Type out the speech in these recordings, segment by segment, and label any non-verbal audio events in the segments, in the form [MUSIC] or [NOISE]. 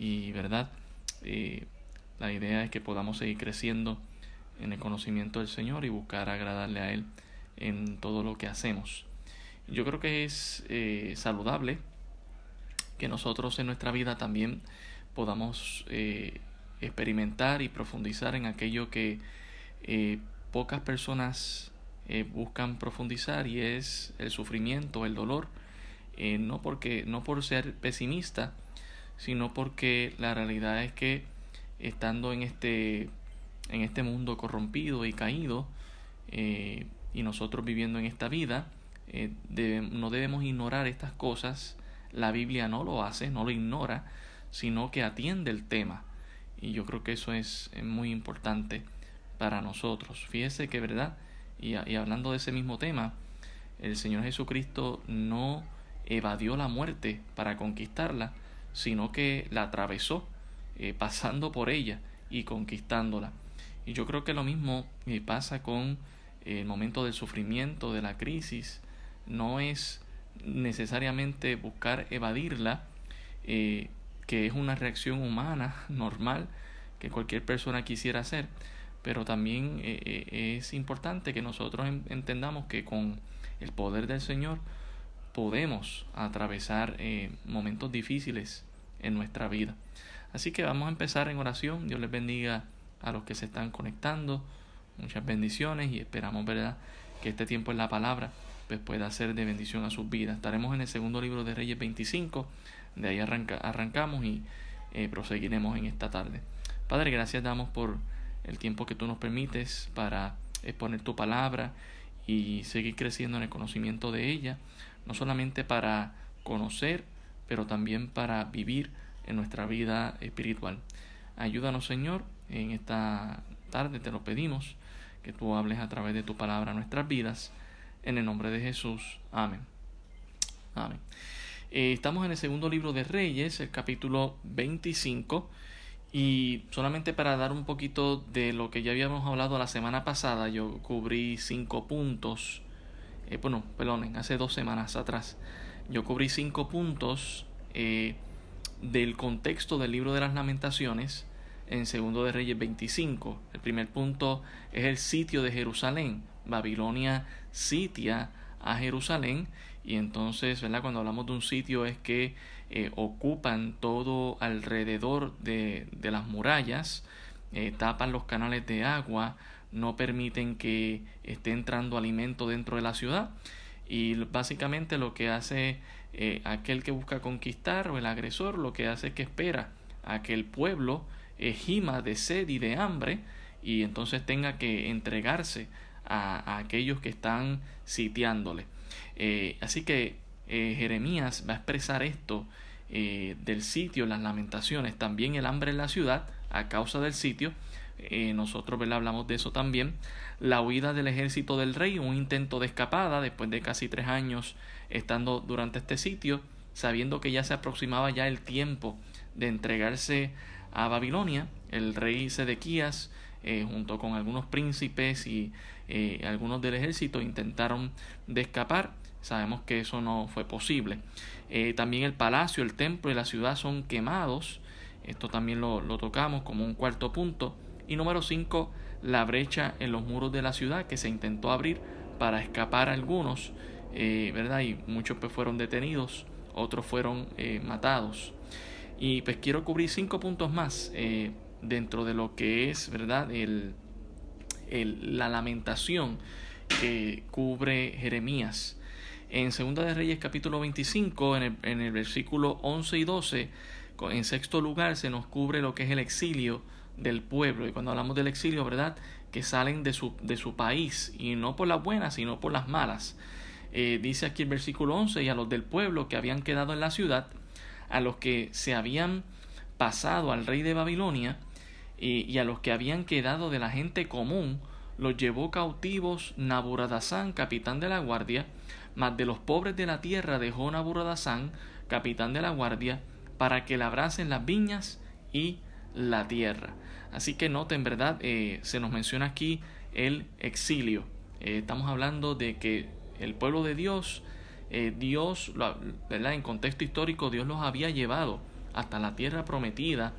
y verdad, eh, la idea es que podamos seguir creciendo en el conocimiento del Señor y buscar agradarle a Él en todo lo que hacemos. Yo creo que es eh, saludable que nosotros en nuestra vida también podamos eh, experimentar y profundizar en aquello que pocas personas buscan profundizar y es el sufrimiento, el dolor, no porque no por ser pesimista, sino porque la realidad es que estando en este, en este mundo corrompido y caído, eh, y nosotros viviendo en esta vida, eh, no debemos ignorar estas cosas. La Biblia no lo hace, no lo ignora, sino que atiende el tema. Y yo creo que eso es, muy importante para nosotros. Fíjese que, ¿verdad? Y, y hablando de ese mismo tema, el Señor Jesucristo no evadió la muerte para conquistarla, sino que la atravesó, eh, pasando por ella y conquistándola. Y yo creo que lo mismo eh, pasa con el momento del sufrimiento, de la crisis. No es necesariamente buscar evadirla, eh, que es una reacción humana [LAUGHS] normal que cualquier persona quisiera hacer, pero también es importante que nosotros entendamos que con el poder del Señor podemos atravesar eh, momentos difíciles en nuestra vida. Así que vamos a empezar en oración. Dios les bendiga a los que se están conectando. Muchas bendiciones y esperamos, ¿verdad?, que este tiempo en la palabra pues, pueda ser de bendición a sus vidas. Estaremos en el segundo libro de Reyes 25. De ahí arranca, arrancamos y eh, proseguiremos en esta tarde. Padre, gracias damos por el tiempo que tú nos permites para exponer tu palabra y seguir creciendo en el conocimiento de ella no solamente para conocer, pero también para vivir en nuestra vida espiritual. Ayúdanos, Señor, en esta tarde te lo pedimos, que tú hables a través de tu palabra nuestras vidas. En el nombre de Jesús. Amén. Amén. Eh, estamos en el segundo libro de Reyes, el capítulo 25. Y solamente para dar un poquito de lo que ya habíamos hablado la semana pasada, yo cubrí cinco puntos eh, bueno, perdonen, hace dos semanas atrás, yo cubrí cinco puntos eh, del contexto del libro de las lamentaciones en Segundo de Reyes 25. El primer punto es el sitio de Jerusalén. Babilonia sitia a Jerusalén y entonces, ¿verdad? Cuando hablamos de un sitio es que eh, ocupan todo alrededor de, de las murallas, tapan los canales de agua, no permiten que esté entrando alimento dentro de la ciudad y básicamente lo que hace eh, aquel que busca conquistar o el agresor lo que hace es que espera a que el pueblo eh, gima de sed y de hambre y entonces tenga que entregarse a, aquellos que están sitiándole. Eh, así que Jeremías va a expresar esto del sitio, las lamentaciones, también el hambre en la ciudad a causa del sitio eh, nosotros hablamos de eso también, la huida del ejército del rey, un intento de escapada después de casi tres años estando durante este sitio, sabiendo que ya se aproximaba ya el tiempo de entregarse a Babilonia, el rey Sedequías, eh, junto con algunos príncipes y eh, algunos del ejército, intentaron de escapar. Sabemos que eso no fue posible. también el palacio, el templo y la ciudad son quemados. Esto también lo, lo tocamos como un cuarto punto. Y número 5, la brecha en los muros de la ciudad que se intentó abrir para escapar algunos, eh, ¿verdad? Y muchos pues fueron detenidos, otros fueron eh, matados. Y pues quiero cubrir cinco puntos más eh, dentro de lo que es, ¿verdad? El, la lamentación que cubre Jeremías. En Segunda de Reyes capítulo 25, en el, en el versículo 11 y 12, en sexto lugar se nos cubre lo que es el exilio del pueblo. Y cuando hablamos del exilio, ¿verdad? Que salen de su, de su país, y no por las buenas, sino por las malas. Eh, dice aquí el versículo 11, y a los del pueblo que habían quedado en la ciudad, a los que se habían pasado al rey de Babilonia, y, a los que habían quedado de la gente común, los llevó cautivos Naburadazán, capitán de la guardia, mas de los pobres de la tierra dejó Naburadazán, capitán de la guardia, para que labrasen las viñas y la tierra. Así que noten, ¿verdad? Eh, se nos menciona aquí el exilio. Eh, estamos hablando de que el pueblo de Dios, eh, Dios, ¿verdad? En contexto histórico, Dios los había llevado hasta la tierra prometida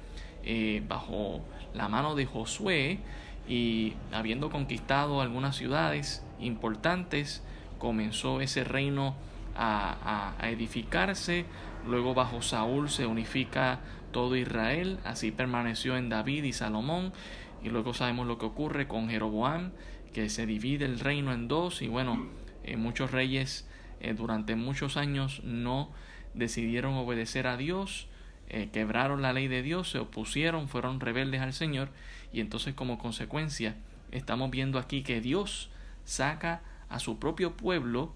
bajo la mano de Josué y habiendo conquistado algunas ciudades importantes, comenzó ese reino a, a, edificarse. Luego bajo Saúl se unifica todo Israel, así permaneció en David y Salomón. Y luego sabemos lo que ocurre con Jeroboam, que se divide el reino en dos. Y bueno, eh, muchos reyes eh, durante muchos años no decidieron obedecer a Dios, eh, quebraron la ley de Dios, se opusieron, fueron rebeldes al Señor. Y entonces como consecuencia estamos viendo aquí que Dios saca a su propio pueblo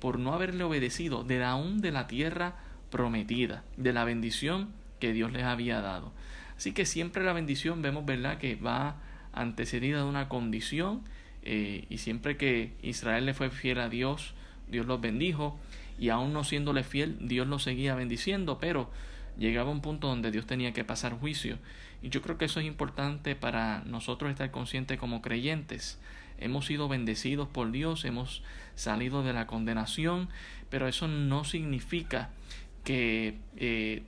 por no haberle obedecido de aún de la tierra prometida, de la bendición que Dios les había dado. Así que siempre la bendición vemos, ¿verdad?, que va antecedida de una condición eh, y siempre que Israel le fue fiel a Dios, Dios los bendijo y aún no siéndole fiel, Dios los seguía bendiciendo, pero llegaba un punto donde Dios tenía que pasar juicio. Y yo creo que eso es importante para nosotros estar conscientes como creyentes hemos sido bendecidos por Dios, hemos salido de la condenación, pero eso no significa que eh,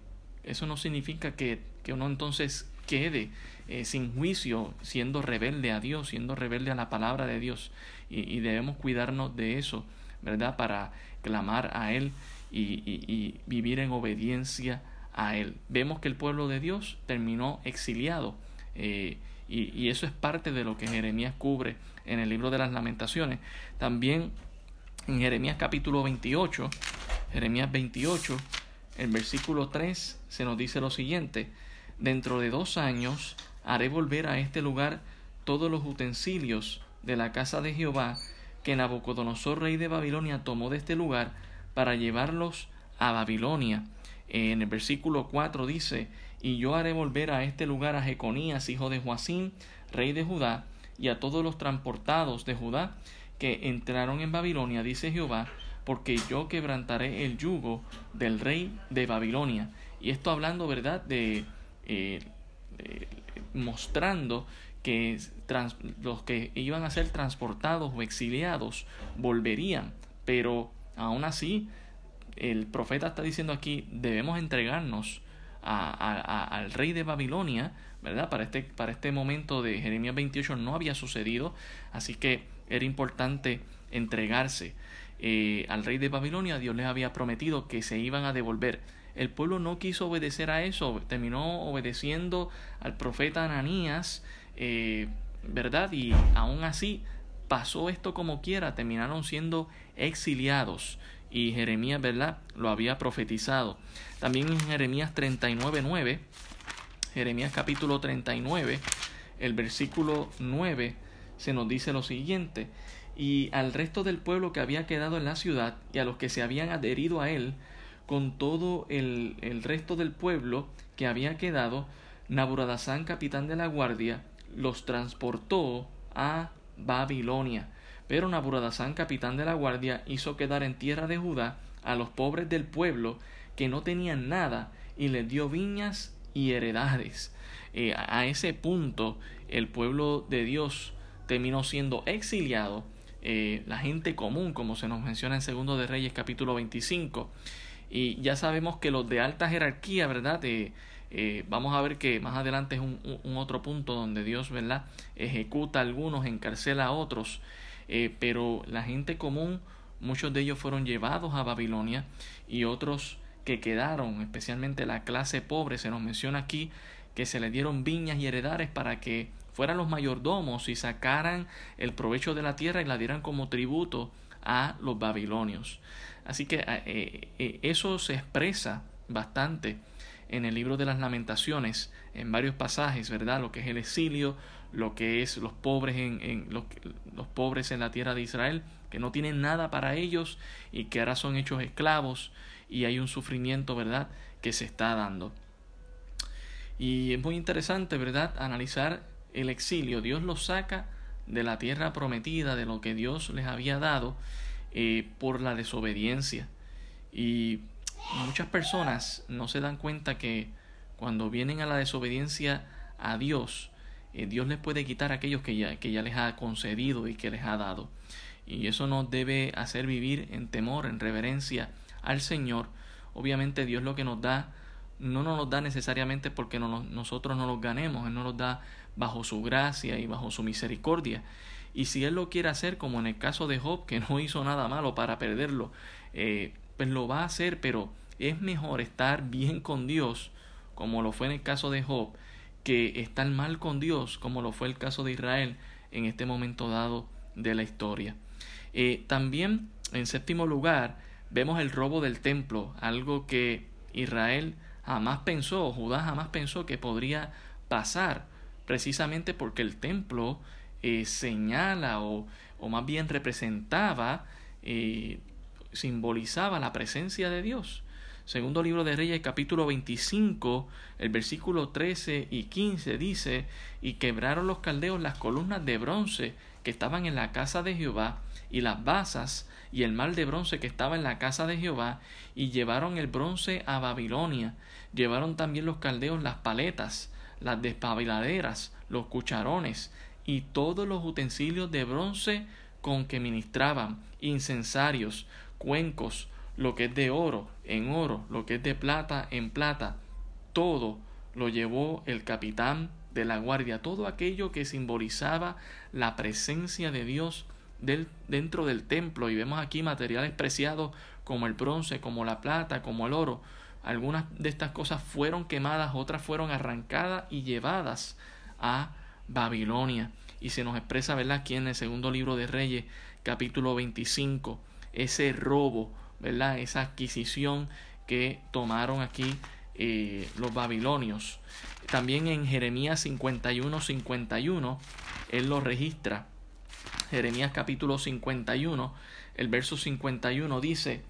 eso no significa que, que uno entonces quede eh, sin juicio, siendo rebelde a Dios, siendo rebelde a la palabra de Dios. Y, y debemos cuidarnos de eso, ¿verdad? Para clamar a Él y, y, y, vivir en obediencia a Él. Vemos que el pueblo de Dios terminó exiliado. Eh, y, eso es parte de lo que Jeremías cubre en el libro de las lamentaciones. También en Jeremías capítulo 28, Jeremías 28, el versículo 3 se nos dice lo siguiente, dentro de dos años haré volver a este lugar todos los utensilios de la casa de Jehová que Nabucodonosor, rey de Babilonia, tomó de este lugar para llevarlos a Babilonia. En el versículo 4 dice, y yo haré volver a este lugar a Jeconías, hijo de Joacín, rey de Judá, y a todos los transportados de Judá que entraron en Babilonia, dice Jehová, porque yo quebrantaré el yugo del rey de Babilonia. Y esto hablando, ¿verdad?, de, eh, mostrando que los que iban a ser transportados o exiliados volverían, pero aún así el profeta está diciendo aquí, debemos entregarnos al rey de Babilonia, ¿verdad? Para este, para este momento de Jeremías 28 no había sucedido, así que era importante entregarse eh, al rey de Babilonia. Dios les había prometido que se iban a devolver. El pueblo no quiso obedecer a eso, terminó obedeciendo al profeta Ananías, eh, ¿verdad? Y aún así pasó esto como quiera, terminaron siendo exiliados y Jeremías, ¿verdad? Lo había profetizado. También en Jeremías 39.9, Jeremías capítulo 39, el versículo 9, se nos dice lo siguiente, y al resto del pueblo que había quedado en la ciudad y a los que se habían adherido a él, con todo el, el resto del pueblo que había quedado, Naburadazán, capitán de la guardia, los transportó a Babilonia pero Naburadazán, capitán de la guardia, hizo quedar en tierra de Judá a los pobres del pueblo que no tenían nada y les dio viñas y heredades. Eh, a ese punto el pueblo de Dios terminó siendo exiliado. Eh, la gente común, como se nos menciona en Segundo de Reyes capítulo 25. Y ya sabemos que los de alta jerarquía, ¿verdad? Eh, vamos a ver que más adelante es un, un, otro punto donde Dios, ¿verdad? Ejecuta a algunos, encarcela a otros. Eh, pero la gente común, muchos de ellos fueron llevados a Babilonia y otros que quedaron, especialmente la clase pobre, se nos menciona aquí que se le dieron viñas y heredades para que fueran los mayordomos y sacaran el provecho de la tierra y la dieran como tributo a los babilonios. Así que eh, eh, eso se expresa bastante en el libro de las lamentaciones, en varios pasajes, ¿verdad? Lo que es el exilio, lo que es los pobres en, en los, los, pobres en la tierra de Israel, que no tienen nada para ellos y que ahora son hechos esclavos y hay un sufrimiento, ¿verdad?, que se está dando. Y es muy interesante, ¿verdad?, analizar el exilio. Dios los saca de la tierra prometida, de lo que Dios les había dado, eh, por la desobediencia. Y muchas personas no se dan cuenta que cuando vienen a la desobediencia a Dios, eh, Dios les puede quitar aquellos que ya, que ya les ha concedido y que les ha dado. Y eso nos debe hacer vivir en temor, en reverencia al Señor. Obviamente Dios lo que nos da no nos los da necesariamente porque nosotros no los ganemos, Él nos los da bajo su gracia y bajo su misericordia. Y si Él lo quiere hacer, como en el caso de Job, que [LAUGHS] no hizo nada malo para perderlo, eh, pues lo va a hacer, pero es mejor estar bien con Dios, como lo fue en el caso de Job, que estar mal con Dios, como lo fue el caso de Israel en este momento dado de la historia. Eh, también, en séptimo lugar, vemos el robo del templo, algo que Israel jamás pensó, Judá jamás pensó que podría pasar, precisamente porque el templo eh, señala o, o, más bien representaba, eh, simbolizaba la presencia de Dios. Segundo libro de Reyes, capítulo 25, el versículo 13 y 15 dice, y quebraron los caldeos las columnas de bronce que estaban en la casa de Jehová, y las basas, y el mal de bronce que estaba en la casa de Jehová, y llevaron el bronce a Babilonia. Llevaron también los caldeos las paletas, las despabiladeras, los cucharones, y todos los utensilios de bronce con que ministraban, incensarios, cuencos, lo que es de oro en oro, lo que es de plata en plata, todo lo llevó el capitán de la guardia, todo aquello que simbolizaba la presencia de Dios del, dentro del templo. Y vemos aquí materiales preciados como el bronce, como la plata, como el oro. Algunas de estas cosas fueron quemadas, otras fueron arrancadas y llevadas a Babilonia. Y se nos expresa, ¿verdad?, aquí en el segundo libro de Reyes, capítulo 25, ese robo ¿verdad? Esa adquisición que tomaron aquí eh, los babilonios. También en Jeremías 51, 51, él lo registra. Jeremías capítulo 51, el verso 51 dice,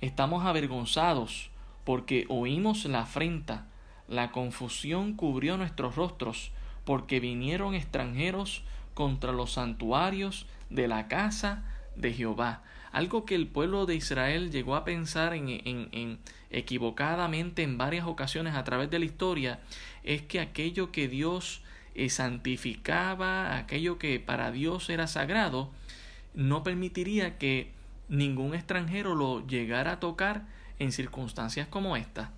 estamos avergonzados porque oímos la afrenta, la confusión cubrió nuestros rostros, porque vinieron extranjeros contra los santuarios de la casa de Jehová. Algo que el pueblo de Israel llegó a pensar en, en, equivocadamente en varias ocasiones a través de la historia es que aquello que Dios eh, santificaba, aquello que para Dios era sagrado, no permitiría que ningún extranjero lo llegara a tocar en circunstancias como esta.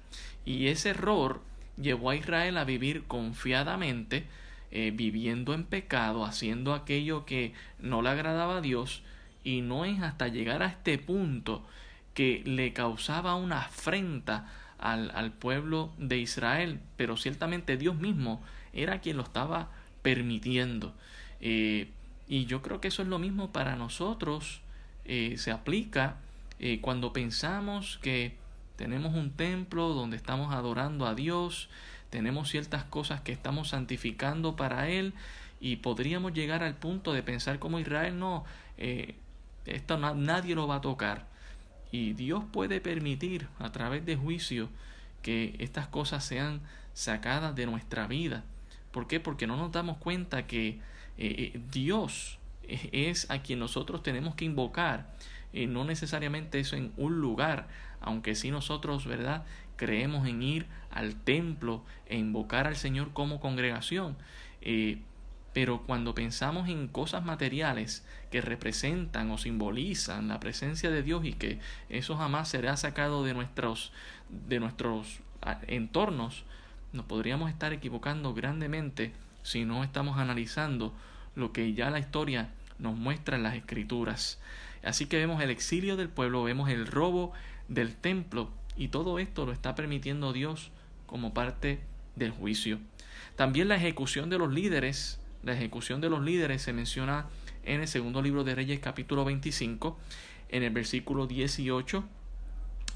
Y ese error llevó a Israel a vivir confiadamente, eh, viviendo en pecado, haciendo aquello que no le agradaba a Dios, y no es hasta llegar a este punto que le causaba una afrenta al, al, pueblo de Israel, pero ciertamente Dios mismo era quien lo estaba permitiendo. Eh, y yo creo que eso es lo mismo para nosotros, eh, se aplica eh, cuando pensamos que tenemos un templo donde estamos adorando a Dios, tenemos ciertas cosas que estamos santificando para Él y podríamos llegar al punto de pensar como Israel, no, esto nadie lo va a tocar. Y Dios puede permitir a través de juicio que estas cosas sean sacadas de nuestra vida. ¿Por qué? Porque no nos damos cuenta que eh, eh, Dios es a quien nosotros tenemos que invocar. Y no necesariamente eso en un lugar, aunque sí nosotros, ¿verdad? Creemos en ir al templo e invocar al Señor como congregación. Eh, pero cuando pensamos en cosas materiales que representan o simbolizan la presencia de Dios y que eso jamás será sacado de nuestros, de nuestros entornos, nos podríamos estar equivocando grandemente si no estamos analizando lo que ya la historia nos muestra en las escrituras. Así que vemos el exilio del pueblo, vemos el robo del templo y todo esto lo está permitiendo Dios como parte del juicio. También la ejecución de los líderes la ejecución de los líderes se menciona en el segundo libro de Reyes capítulo 25, en el versículo 18,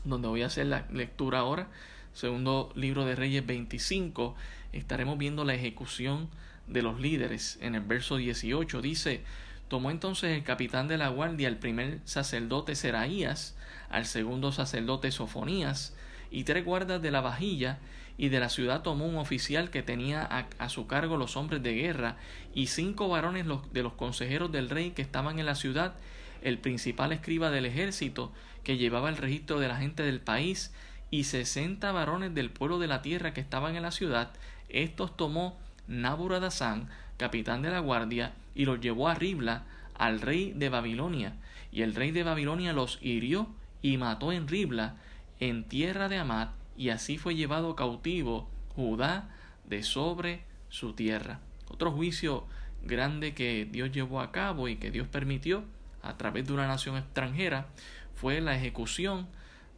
donde voy a hacer la lectura ahora. Segundo libro de Reyes 25, estaremos viendo la ejecución de los líderes. En el verso 18 dice, tomó entonces el capitán de la guardia al primer sacerdote Seraías, al segundo sacerdote Sofonías, y tres guardas de la vajilla, y de la ciudad tomó un oficial que tenía a, su cargo los hombres de guerra y cinco varones de los consejeros del rey que estaban en la ciudad, el principal escriba del ejército que llevaba el registro de la gente del país y sesenta varones del pueblo de la tierra que estaban en la ciudad. Estos tomó Naburadazán, capitán de la guardia, y los llevó a Ribla al rey de Babilonia. Y el rey de Babilonia los hirió y mató en Ribla, en tierra de Amat, y así fue llevado cautivo Judá de sobre su tierra. Otro juicio grande que Dios llevó a cabo y que Dios permitió a través de una nación extranjera fue la ejecución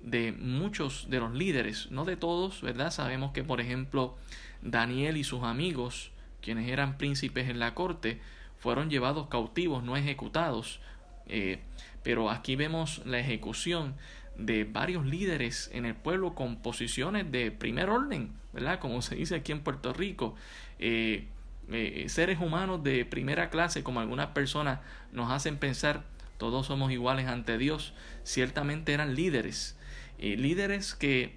de muchos de los líderes, no de todos, ¿verdad? Sabemos que, por ejemplo, Daniel y sus amigos, quienes eran príncipes en la corte, fueron llevados cautivos, no ejecutados. Eh, pero aquí vemos la ejecución de varios líderes en el pueblo con posiciones de primer orden, ¿verdad? Como se dice aquí en Puerto Rico. Eh, eh, seres humanos de primera clase, como algunas personas nos hacen pensar, todos somos iguales ante Dios, ciertamente eran líderes, líderes que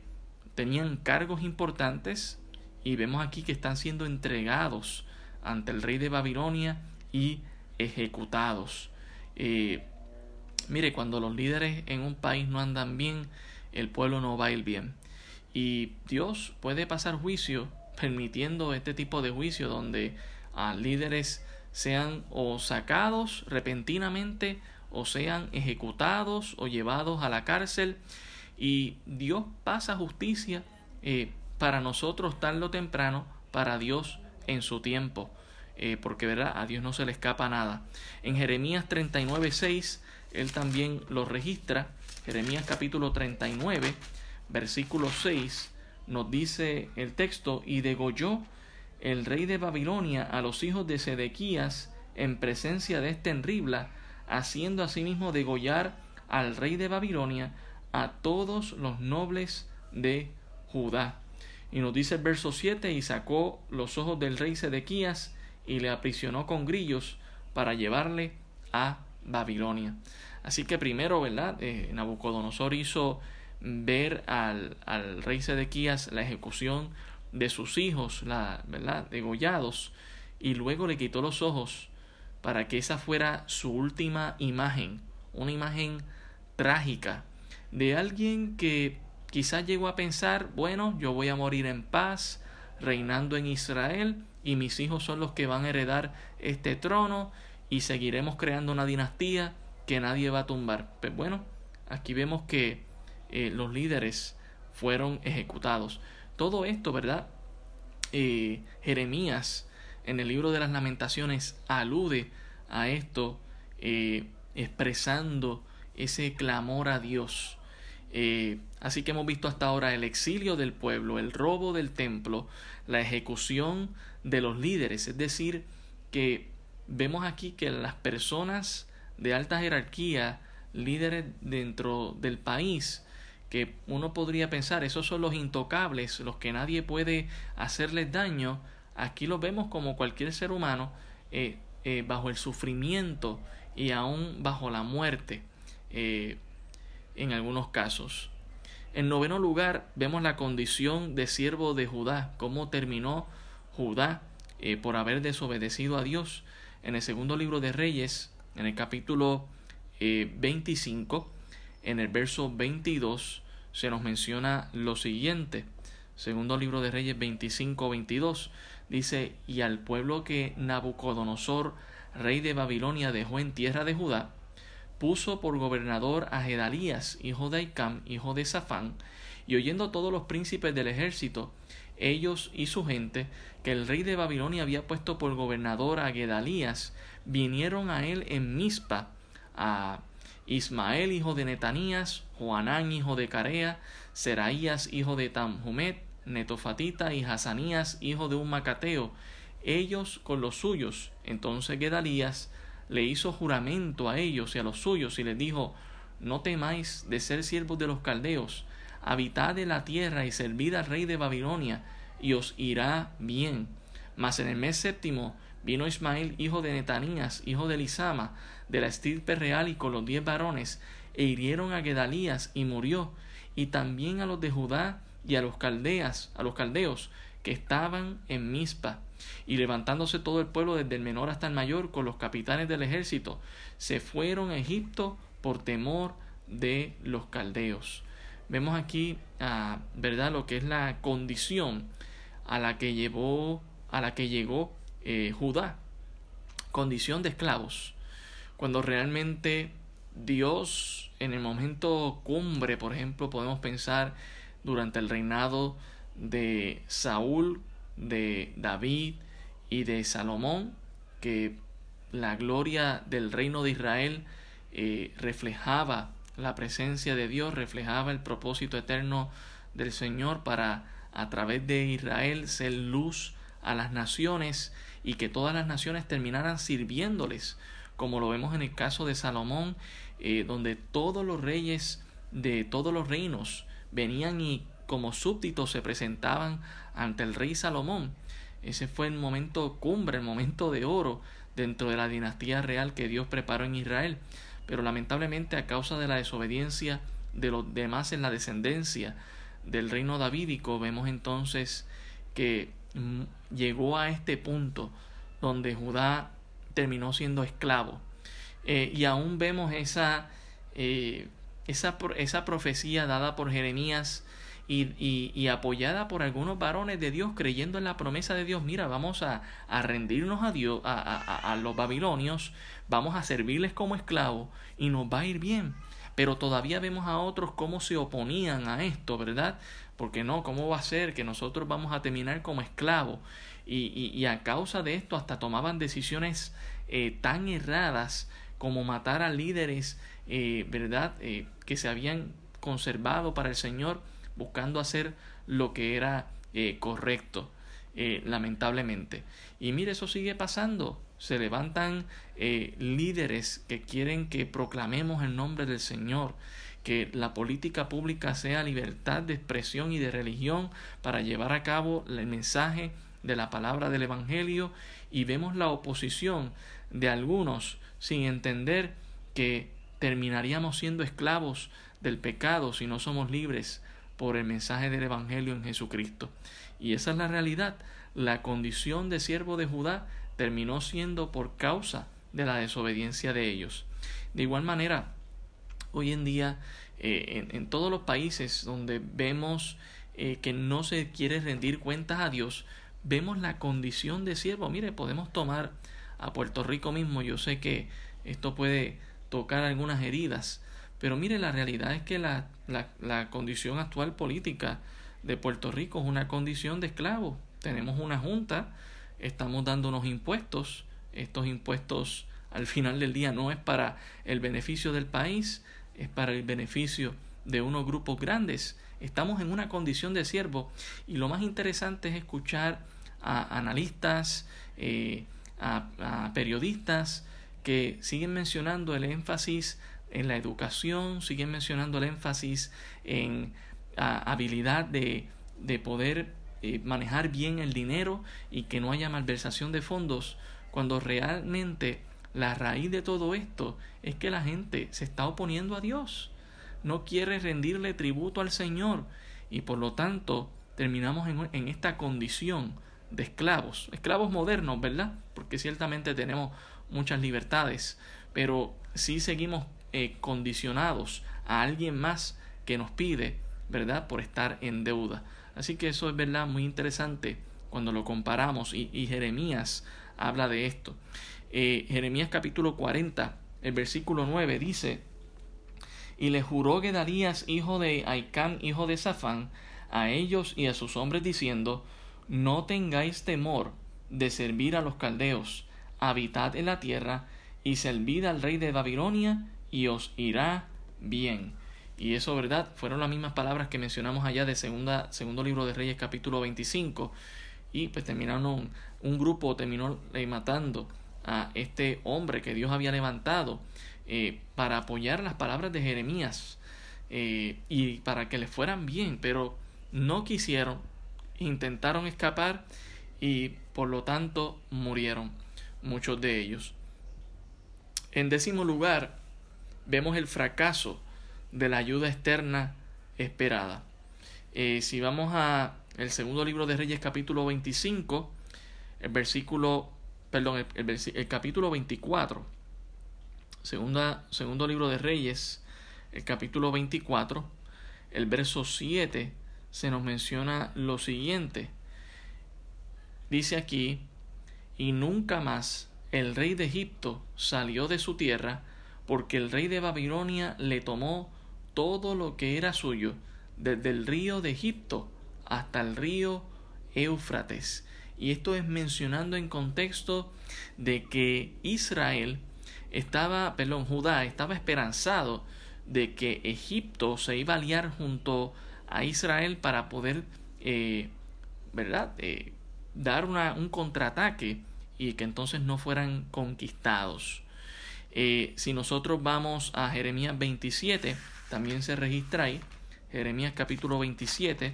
tenían cargos importantes y vemos aquí que están siendo entregados ante el rey de Babilonia y ejecutados. Mire, cuando los líderes en un país no andan bien, el pueblo no va a ir bien. Y Dios puede pasar juicio [LAUGHS] permitiendo este tipo de juicio donde a líderes sean o sacados repentinamente o sean ejecutados o llevados a la cárcel. Y Dios pasa justicia eh, para nosotros tarde o temprano, para Dios en su tiempo. Eh, porque verdad, a Dios no se le escapa nada. En Jeremías 39, 6 él también lo registra. Jeremías capítulo 39, versículo 6, nos dice el texto, y degolló el rey de Babilonia a los hijos de Sedequías en presencia de este en Ribla, haciendo asimismo degollar al rey de Babilonia a todos los nobles de Judá. Y nos dice el verso 7, y sacó los ojos del rey Sedequías y le aprisionó con grillos para llevarle a Babilonia. Así que primero, ¿verdad? Eh, Nabucodonosor hizo ver al, al, rey Sedequías la ejecución de sus hijos, la, ¿verdad? Degollados, y luego le quitó los ojos para que esa fuera su última imagen, una imagen trágica de alguien que quizás llegó a pensar, bueno, yo voy a morir en paz, reinando en Israel, y mis hijos son los que van a heredar este trono, y seguiremos creando una dinastía que nadie va a tumbar. Pues bueno, aquí vemos que eh, los líderes fueron ejecutados. Todo esto, ¿verdad? Eh, Jeremías en el libro de las lamentaciones alude a esto, eh, expresando ese clamor a Dios. Así que hemos visto hasta ahora el exilio del pueblo, el robo del templo, la ejecución de los líderes, es decir, que vemos aquí que las personas de alta jerarquía, líderes dentro del país, que uno podría pensar, esos son los intocables, los que nadie puede hacerles daño, aquí los vemos como cualquier ser humano, eh, eh, bajo el sufrimiento y aún bajo la muerte, eh, en algunos casos. En noveno lugar, vemos la condición de siervo de Judá, cómo terminó Judá por haber desobedecido a Dios. En el segundo libro de Reyes, en el capítulo 25, eh, en el verso 22, se nos menciona lo siguiente. Segundo libro de Reyes 25, 22, dice, y al pueblo que Nabucodonosor, rey de Babilonia, dejó en tierra de Judá, puso por gobernador a Gedalías, hijo de Aicam, hijo de Safán, y oyendo todos los príncipes del ejército, ellos y su gente, que el rey de Babilonia había puesto por gobernador a Gedalías, vinieron a él en Mispa, a Ismael, hijo de Netanías, Juanán, hijo de Carea, Seraías, hijo de Tamhumet, Netofatita y Hasanías, hijo de un Macateo, ellos con los suyos. Entonces Gedalías le hizo juramento a ellos y a los suyos y les dijo, no temáis de ser siervos de los caldeos, habitad en la tierra y servid al rey de Babilonia, y os irá bien. Mas en el mes séptimo vino Ismael, hijo de Netanías, hijo de Lisama, de la estirpe real, y con los diez varones, e hirieron a Gedalías, y murió, y también a los de Judá y a los caldeas, a los caldeos, que estaban en Mizpa. Y levantándose todo el pueblo desde el menor hasta el mayor, con los capitanes del ejército, se fueron a Egipto por temor de los caldeos. Vemos aquí, ah, ¿verdad?, lo que es la condición a la que llevó, a la que llegó eh, Judá, condición de esclavos, cuando realmente Dios en el momento cumbre, por ejemplo, podemos pensar durante el reinado de Saúl, de David y de Salomón, que la gloria del reino de Israel eh, reflejaba la presencia de Dios, reflejaba el propósito eterno del Señor para a través de Israel ser luz a las naciones y que todas las naciones terminaran sirviéndoles, como lo vemos en el caso de Salomón, eh, donde todos los reyes de todos los reinos venían y como súbditos se presentaban ante el rey Salomón. Ese fue el momento cumbre, el momento de oro dentro de la dinastía real que Dios preparó en Israel. Pero lamentablemente a causa de la desobediencia de los demás en la descendencia del reino davídico, vemos entonces que mm, llegó a este punto donde Judá terminó siendo esclavo. Eh, y aún vemos esa, eh, esa, esa profecía dada por Jeremías y, apoyada por algunos varones de Dios creyendo en la promesa de Dios, mira, vamos a, rendirnos a Dios, a, a, los babilonios, vamos a servirles como esclavos y nos va a ir bien. Pero todavía vemos a otros cómo se oponían a esto, ¿verdad? Porque no, ¿cómo va a ser que nosotros vamos a terminar como esclavos? Y, y, a causa de esto hasta tomaban decisiones eh, tan erradas como matar a líderes, eh, ¿verdad? Eh, que se habían conservado para el Señor buscando hacer lo que era eh, correcto, eh, lamentablemente. Y mire, eso sigue pasando. Se levantan eh, líderes que quieren que proclamemos el nombre del Señor, que la política pública sea libertad de expresión y de religión para llevar a cabo el mensaje de la palabra del Evangelio y vemos la oposición de algunos sin entender que terminaríamos siendo esclavos del pecado si no somos libres por el mensaje del Evangelio en Jesucristo. Y esa es la realidad. La condición de siervo de Judá terminó siendo por causa de la desobediencia de ellos. De igual manera, hoy en día, eh, en, todos los países donde vemos eh, que no se quiere rendir cuentas a Dios, vemos la condición de siervo. Mire, podemos tomar a Puerto Rico mismo. Yo sé que esto puede tocar algunas heridas, pero mire, la realidad es que la, la, condición actual política de Puerto Rico es una condición de esclavo. Tenemos una junta, estamos dándonos impuestos, estos impuestos al final del día no es para el beneficio del país, es para el beneficio de unos grupos grandes. Estamos en una condición de siervo y lo más interesante es escuchar a analistas, eh, a periodistas que siguen mencionando el énfasis en la educación, siguen mencionando el énfasis en habilidad de, de poder eh, manejar bien el dinero y que no haya malversación de fondos, cuando realmente la raíz de todo esto es que la gente se está oponiendo a Dios, no quiere rendirle tributo al Señor y por lo tanto terminamos en, en esta condición de esclavos, esclavos modernos, ¿verdad? Porque ciertamente tenemos muchas libertades, pero si seguimos eh, condicionados a alguien más que nos pide, ¿verdad? Por estar en deuda. Así que eso es verdad muy interesante cuando lo comparamos y, Jeremías habla de esto. Eh, Jeremías capítulo 40, el versículo 9 dice, y le juró Gedarías, hijo de Aicán, hijo de Safán, a ellos y a sus hombres diciendo, no tengáis temor de servir a los caldeos, habitad en la tierra y servid al rey de Babilonia y os irá bien. Y eso, ¿verdad? Fueron las mismas palabras que mencionamos allá de segunda, segundo libro de Reyes capítulo 25. Y pues terminaron, un grupo terminó eh, matando a este hombre que Dios había levantado eh, para apoyar las palabras de Jeremías eh, y para que le fueran bien, pero no quisieron, intentaron escapar y por lo tanto murieron muchos de ellos. En décimo lugar, vemos el fracaso de la ayuda externa esperada. Eh, si vamos a el segundo libro de Reyes capítulo 25, el versículo, perdón, el, capítulo 24, segunda, segundo libro de Reyes, el capítulo 24, el verso 7, se nos menciona lo siguiente. Dice aquí, y nunca más el rey de Egipto salió de su tierra, porque el rey de Babilonia le tomó todo lo que era suyo, desde el río de Egipto hasta el río Éufrates. Y esto es mencionando en contexto de que Israel estaba, perdón, Judá estaba esperanzado de que Egipto se iba a aliar junto a Israel para poder, eh, ¿verdad?, eh, dar una, un contraataque y que entonces no fueran conquistados. Eh, si nosotros vamos a Jeremías 27, también se registra ahí, Jeremías capítulo 27,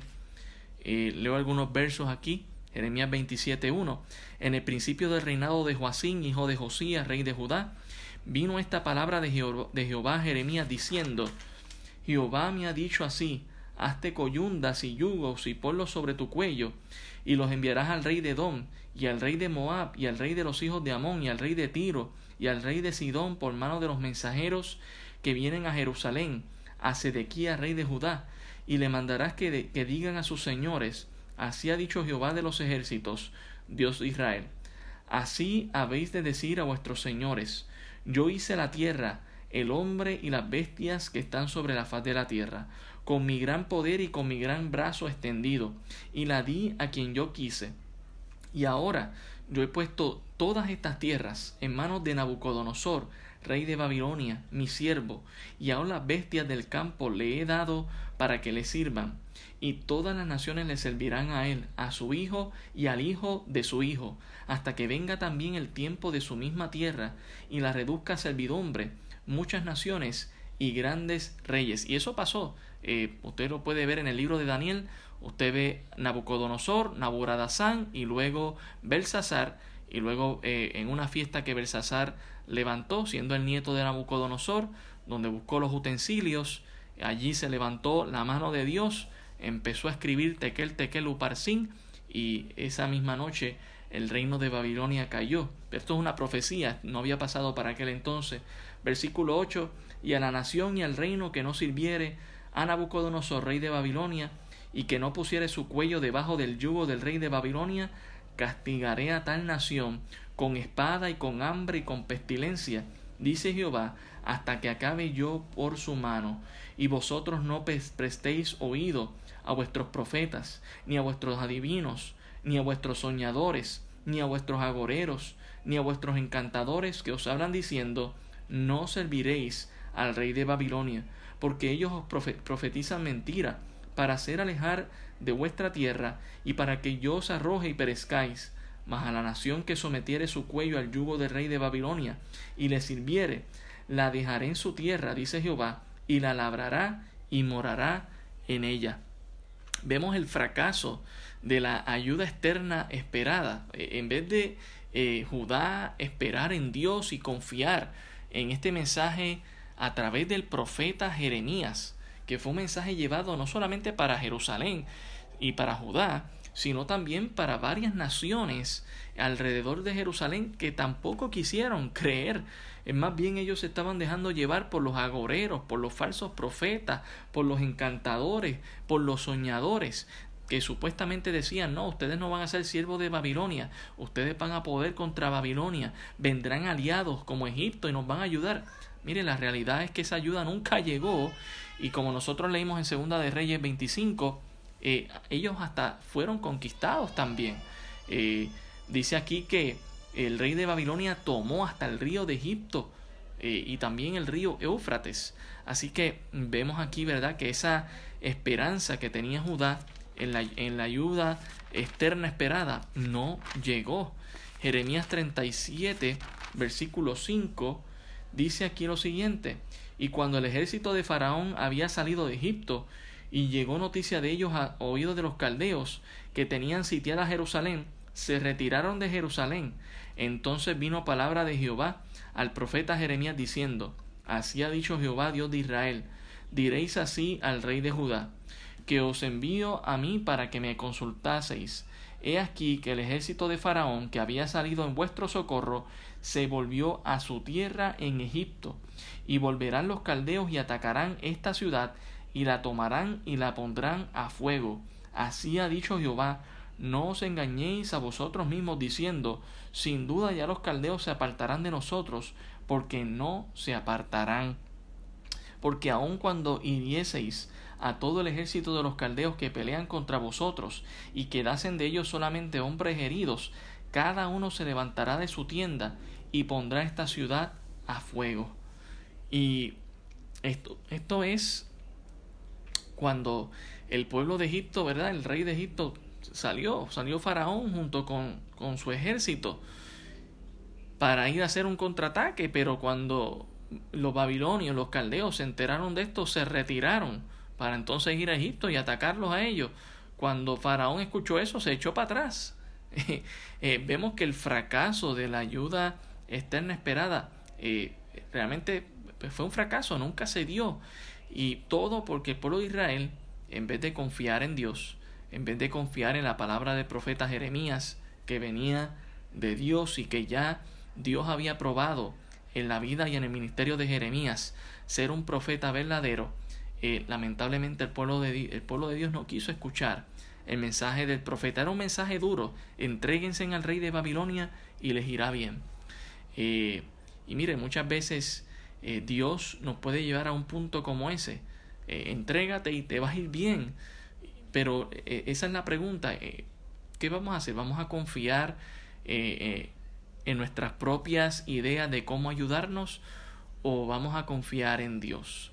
leo algunos versos aquí, Jeremías 27.1, en el principio del reinado de Joacín, hijo de Josías, rey de Judá, vino esta palabra de Jehová, de Jehová a Jeremías diciendo, Jehová me ha dicho así, hazte coyundas y yugos y ponlos sobre tu cuello, y los enviarás al rey de Edom, y al rey de Moab, y al rey de los hijos de Amón, y al rey de Tiro, y al rey de Sidón por mano de los mensajeros que vienen a Jerusalén, a Sedequía, rey de Judá, y le mandarás que, que digan a sus señores, así ha dicho Jehová de los ejércitos, Dios de Israel, así habéis de decir a vuestros señores, yo hice la tierra, el hombre y las bestias que están sobre la faz de la tierra, con mi gran poder y con mi gran brazo extendido, y la di a quien yo quise. Y ahora yo he puesto todas estas tierras en manos de Nabucodonosor, rey de Babilonia, mi siervo, y aun las bestias del campo le he dado para que le sirvan, y todas las naciones le servirán a él, a su hijo y al hijo de su hijo, hasta que venga también el tiempo de su misma tierra, y la reduzca a servidumbre, muchas naciones y grandes reyes. Y eso pasó. Eh, usted lo puede ver en el libro de Daniel. Usted ve Nabucodonosor, Naburadazán y luego Belsasar. Y luego eh, en una fiesta que Belsasar levantó, siendo el nieto de Nabucodonosor, donde buscó los utensilios, allí se levantó la mano de Dios, empezó a escribir Tekel Tekel Uparsin y esa misma noche el reino de Babilonia cayó. Esto es una profecía, no había pasado para aquel entonces. Versículo 8, y a la nación y al reino que no sirviere a Nabucodonosor, rey de Babilonia, y que no pusiere su cuello debajo del yugo del rey de Babilonia, castigaré a tal nación con espada y con hambre y con pestilencia, dice Jehová, hasta que acabe yo por su mano, y vosotros no prestéis oído a vuestros profetas, ni a vuestros adivinos, ni a vuestros soñadores, ni a vuestros agoreros, ni a vuestros encantadores que os hablan diciendo, no serviréis al rey de Babilonia, porque ellos os profetizan mentira, para hacer alejar de vuestra tierra, y para que yo os arroje y perezcáis. Mas a la nación que sometiere su cuello al yugo del rey de Babilonia, y le sirviere, la dejaré en su tierra, dice Jehová, y la labrará y morará en ella. Vemos el fracaso de la ayuda externa esperada. E, en vez de eh, Judá esperar en Dios y confiar en este mensaje a través del profeta Jeremías, que fue un mensaje llevado no solamente para Jerusalén y para Judá, sino también para varias naciones alrededor de Jerusalén que tampoco quisieron creer. Más bien ellos se estaban dejando llevar por los agoreros, por los falsos profetas, por los encantadores, por los soñadores que supuestamente decían, no, ustedes no van a ser siervos de Babilonia, ustedes van a poder contra Babilonia, vendrán aliados como Egipto y nos van a ayudar. Mire, la realidad es que esa ayuda nunca llegó y como nosotros leímos en Segunda de Reyes 25, eh, ellos hasta fueron conquistados también. Eh, dice aquí que el rey de Babilonia tomó hasta el río de Egipto eh, y también el río Éufrates. Así que vemos aquí, ¿verdad?, que esa esperanza que tenía Judá en la, en la ayuda externa esperada no llegó. Jeremías 37, versículo 5, dice aquí lo siguiente, y cuando el ejército de Faraón había salido de Egipto, y llegó noticia de ellos a oídos de los caldeos que tenían sitiada Jerusalén, se retiraron de Jerusalén. Entonces vino palabra de Jehová al profeta Jeremías diciendo, Así ha dicho Jehová Dios de Israel, diréis así al rey de Judá, que os envío a mí para que me consultaseis. He aquí que el ejército de Faraón, que había salido en vuestro socorro, se volvió a su tierra en Egipto, y volverán los caldeos y atacarán esta ciudad y la tomarán y la pondrán a fuego. Así ha dicho Jehová, no os engañéis a vosotros mismos diciendo, sin duda ya los caldeos se apartarán de nosotros, porque no se apartarán. Porque aun cuando hirieseis a todo el ejército de los caldeos que pelean contra vosotros, y quedasen de ellos solamente hombres heridos, cada uno se levantará de su tienda y pondrá esta ciudad a fuego. Y esto, esto es cuando el pueblo de Egipto, ¿verdad? El rey de Egipto salió, salió Faraón junto con, con su ejército para ir a hacer un contraataque, pero cuando los babilonios, los caldeos se enteraron de esto, se retiraron para entonces ir a Egipto y atacarlos a ellos. Cuando Faraón escuchó eso, se echó para atrás. [LAUGHS] Eh, vemos que el fracaso de la ayuda externa esperada eh, realmente pues, fue un fracaso, nunca se dio. Y todo porque el pueblo de Israel, en vez de confiar en Dios, en vez de confiar en la palabra del profeta Jeremías, que venía de Dios y que ya Dios había probado en la vida y en el ministerio de Jeremías ser un profeta verdadero, eh, lamentablemente el pueblo, de, el pueblo de Dios no quiso escuchar el mensaje del profeta. Era un mensaje duro. Entréguense al rey de Babilonia y les irá bien. Eh, y mire, muchas veces eh, Dios nos puede llevar a un punto como ese. entrégate y te vas a ir bien. Pero esa es la pregunta. ¿Qué vamos a hacer? ¿Vamos a confiar en nuestras propias ideas de cómo ayudarnos o vamos a confiar en Dios?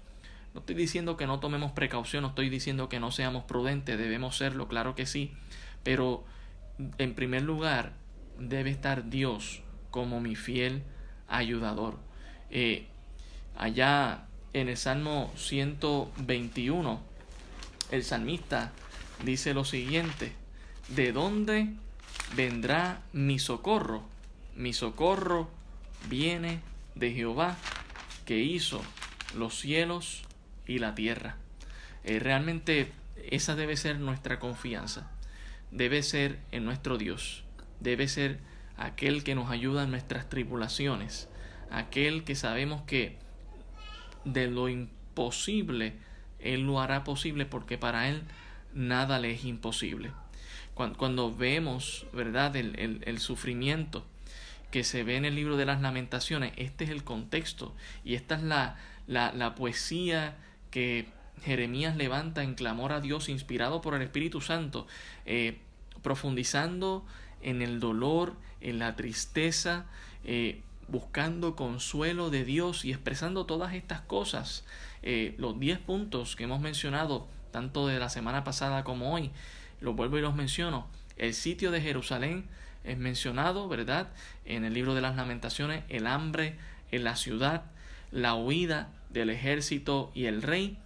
No estoy diciendo que no tomemos precaución, no estoy diciendo que no seamos prudentes, debemos serlo, claro que sí, pero en primer lugar debe estar Dios como mi fiel ayudador. Eh, allá en el Salmo 121, el salmista dice lo siguiente, ¿de dónde vendrá mi socorro? Mi socorro viene de Jehová, que hizo los cielos y la tierra. Eh, realmente esa debe ser nuestra confianza. Debe ser en nuestro Dios. Debe ser aquel que nos ayuda en nuestras tribulaciones. Aquel que sabemos que de lo imposible Él lo hará posible porque para Él nada le es imposible. Cuando, vemos, ¿verdad?, el, el sufrimiento que se ve en el libro de las lamentaciones, este es el contexto y esta es la, la, poesía que Jeremías levanta en clamor a Dios inspirado por el Espíritu Santo, eh, profundizando en el dolor, en la tristeza, eh, buscando consuelo de Dios y expresando todas estas cosas. Eh, los diez puntos que hemos mencionado, tanto de la semana pasada como hoy, los vuelvo y los menciono. El sitio de Jerusalén es mencionado, ¿verdad? En el libro de las lamentaciones, el hambre en la ciudad, la huida del ejército y el rey,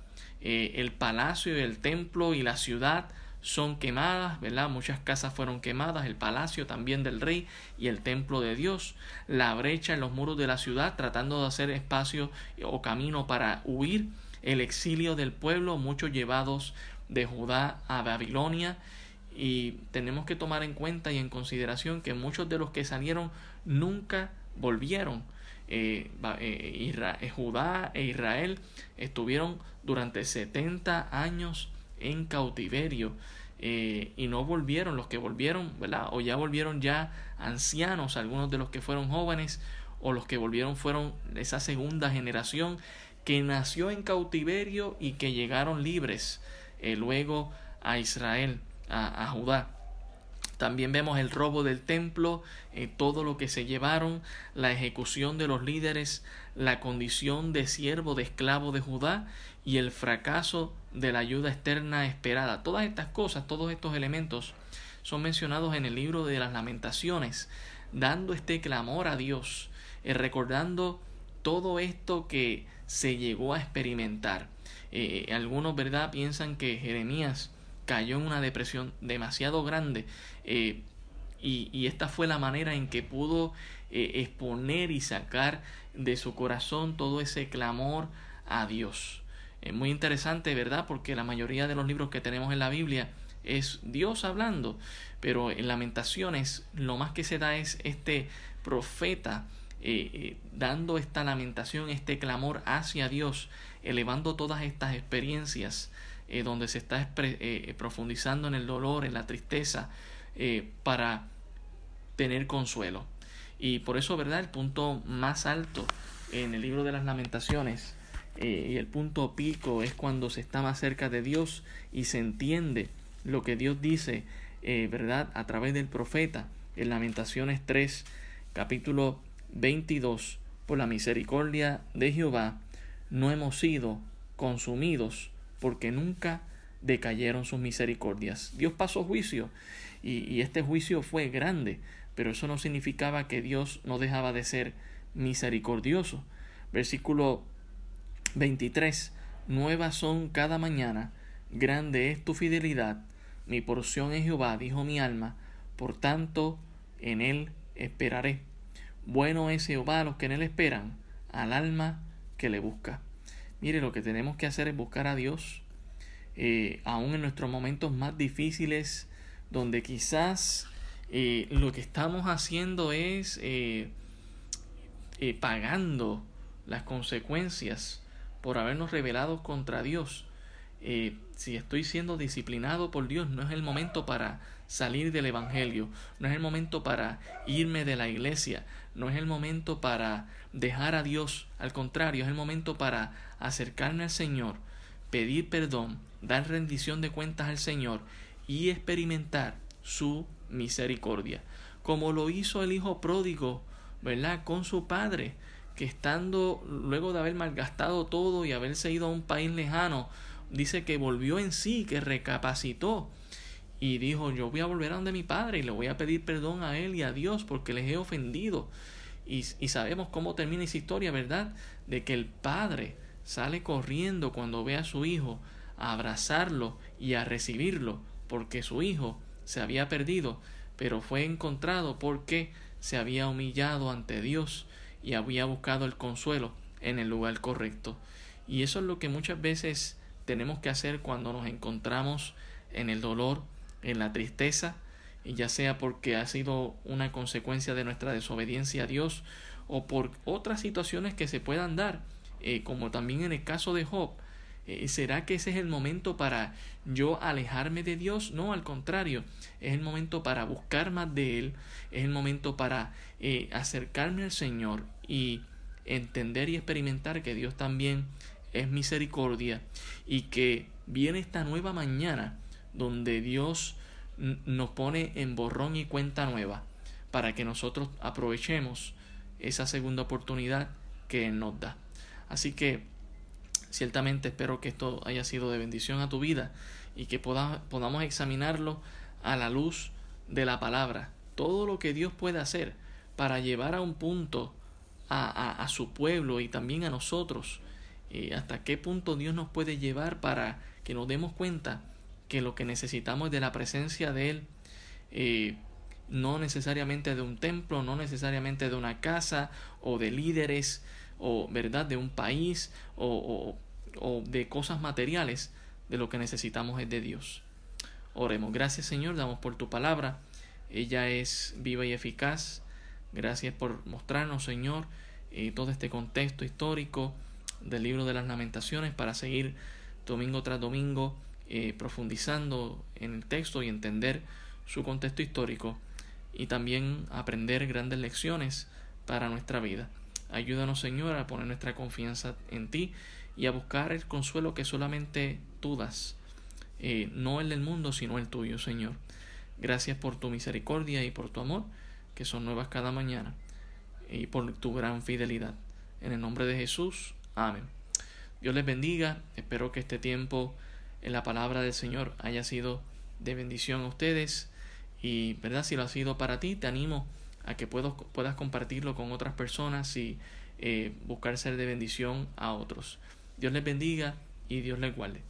eh, el palacio y el templo y la ciudad son quemadas, ¿verdad? Muchas casas fueron quemadas, el palacio también del rey y el templo de Dios, la brecha en los muros de la ciudad tratando de hacer espacio o camino para huir, el exilio del pueblo, muchos llevados de Judá a Babilonia, y tenemos que tomar en cuenta y en consideración que muchos de los que salieron nunca volvieron. Eh, eh, eh, Judá e Israel estuvieron durante 70 años en cautiverio y no volvieron los que volvieron, ¿verdad? O ya volvieron ya ancianos, algunos de los que fueron jóvenes o los que volvieron fueron esa segunda generación que nació en cautiverio y que llegaron libres luego a Israel a, Judá. También vemos el robo del templo, eh, todo lo que se llevaron, la ejecución de los líderes, la condición de siervo, de esclavo de Judá y el fracaso de la ayuda externa esperada. Todas estas cosas, todos estos elementos son mencionados en el libro de las lamentaciones, dando este clamor a Dios, eh, recordando todo esto que se llegó a experimentar. Eh, algunos, ¿verdad?, piensan que Jeremías cayó en una depresión demasiado grande eh, y, esta fue la manera en que pudo eh, exponer y sacar de su corazón todo ese clamor a Dios. Es muy interesante, ¿verdad? Porque la mayoría de los libros que tenemos en la Biblia es Dios hablando, pero en lamentaciones lo más que se da es este profeta eh, dando esta lamentación, este clamor hacia Dios, elevando todas estas experiencias eh, donde se está eh, profundizando en el dolor, en la tristeza, eh, para tener consuelo. Y por eso, ¿verdad? El punto más alto en el libro de las lamentaciones eh, y el punto pico es cuando se está más cerca de Dios y se entiende lo que Dios dice, eh, ¿verdad? A través del profeta en Lamentaciones 3, capítulo 22. Por la misericordia de Jehová no hemos sido consumidos porque nunca decayeron sus misericordias. Dios pasó juicio y, y este juicio fue grande, pero eso no significaba que Dios no dejaba de ser misericordioso. Versículo 23. Nuevas son cada mañana, grande es tu fidelidad. Mi porción es Jehová, dijo mi alma, por tanto en él esperaré. Bueno es Jehová a los que en él esperan, al alma que le busca. Mire, lo que tenemos que hacer es buscar a Dios, eh, aún en nuestros momentos más difíciles, donde quizás eh, lo que estamos haciendo es eh, pagando las consecuencias por habernos rebelado contra Dios. Eh, si estoy siendo disciplinado por Dios, no es el momento para salir del Evangelio, no es el momento para irme de la iglesia, no es el momento para dejar a Dios, al contrario, es el momento para acercarme al Señor, pedir perdón, dar rendición de cuentas al Señor y experimentar su misericordia, como lo hizo el Hijo pródigo, ¿verdad? Con su Padre que estando luego de haber malgastado todo y haberse ido a un país lejano, dice que volvió en sí, que recapacitó y dijo, yo voy a volver a donde mi padre y le voy a pedir perdón a él y a Dios porque les he ofendido. Y, y sabemos cómo termina esa historia, ¿verdad? De que el padre sale corriendo cuando ve a su hijo a abrazarlo y a recibirlo porque su hijo se había perdido, pero fue encontrado porque se había humillado ante Dios y había buscado el consuelo en el lugar correcto. Y eso es lo que muchas veces tenemos que hacer cuando nos encontramos en el dolor, en la tristeza, y ya sea porque ha sido una consecuencia de nuestra desobediencia a Dios o por otras situaciones que se puedan dar, eh, como también en el caso de Job. Eh, ¿Será que ese es el momento para yo alejarme de Dios? No, al contrario, es el momento para buscar más de Él, es el momento para eh, acercarme al Señor y entender y experimentar que Dios también es misericordia y que viene esta nueva mañana donde Dios nos pone en borrón y cuenta nueva para que nosotros aprovechemos esa segunda oportunidad que nos da. Así que ciertamente espero que esto haya sido de bendición a tu vida y que podamos examinarlo a la luz de la palabra. Todo lo que Dios puede hacer para llevar a un punto a, su pueblo y también a nosotros. Eh, hasta qué punto Dios nos puede llevar para que nos demos cuenta que lo que necesitamos es de la presencia de Él, eh, no necesariamente de un templo, no necesariamente de una casa o de líderes o verdad de un país o, o de cosas materiales, de lo que necesitamos es de Dios. Oremos, gracias Señor, damos por tu palabra, ella es viva y eficaz. Gracias por mostrarnos, Señor, eh, todo este contexto histórico del libro de las lamentaciones para seguir domingo tras domingo eh, profundizando en el texto y entender su contexto histórico y también aprender grandes lecciones para nuestra vida. Ayúdanos, Señor, a poner nuestra confianza en ti y a buscar el consuelo que solamente tú das, eh, no el del mundo, sino el tuyo, Señor. Gracias por tu misericordia y por tu amor que son nuevas cada mañana, y por tu gran fidelidad. En el nombre de Jesús, amén. Dios les bendiga, espero que este tiempo en la palabra del Señor haya sido de bendición a ustedes y, ¿verdad? Si lo ha sido para ti, te animo a que puedas compartirlo con otras personas y eh, buscar ser de bendición a otros. Dios les bendiga y Dios les guarde.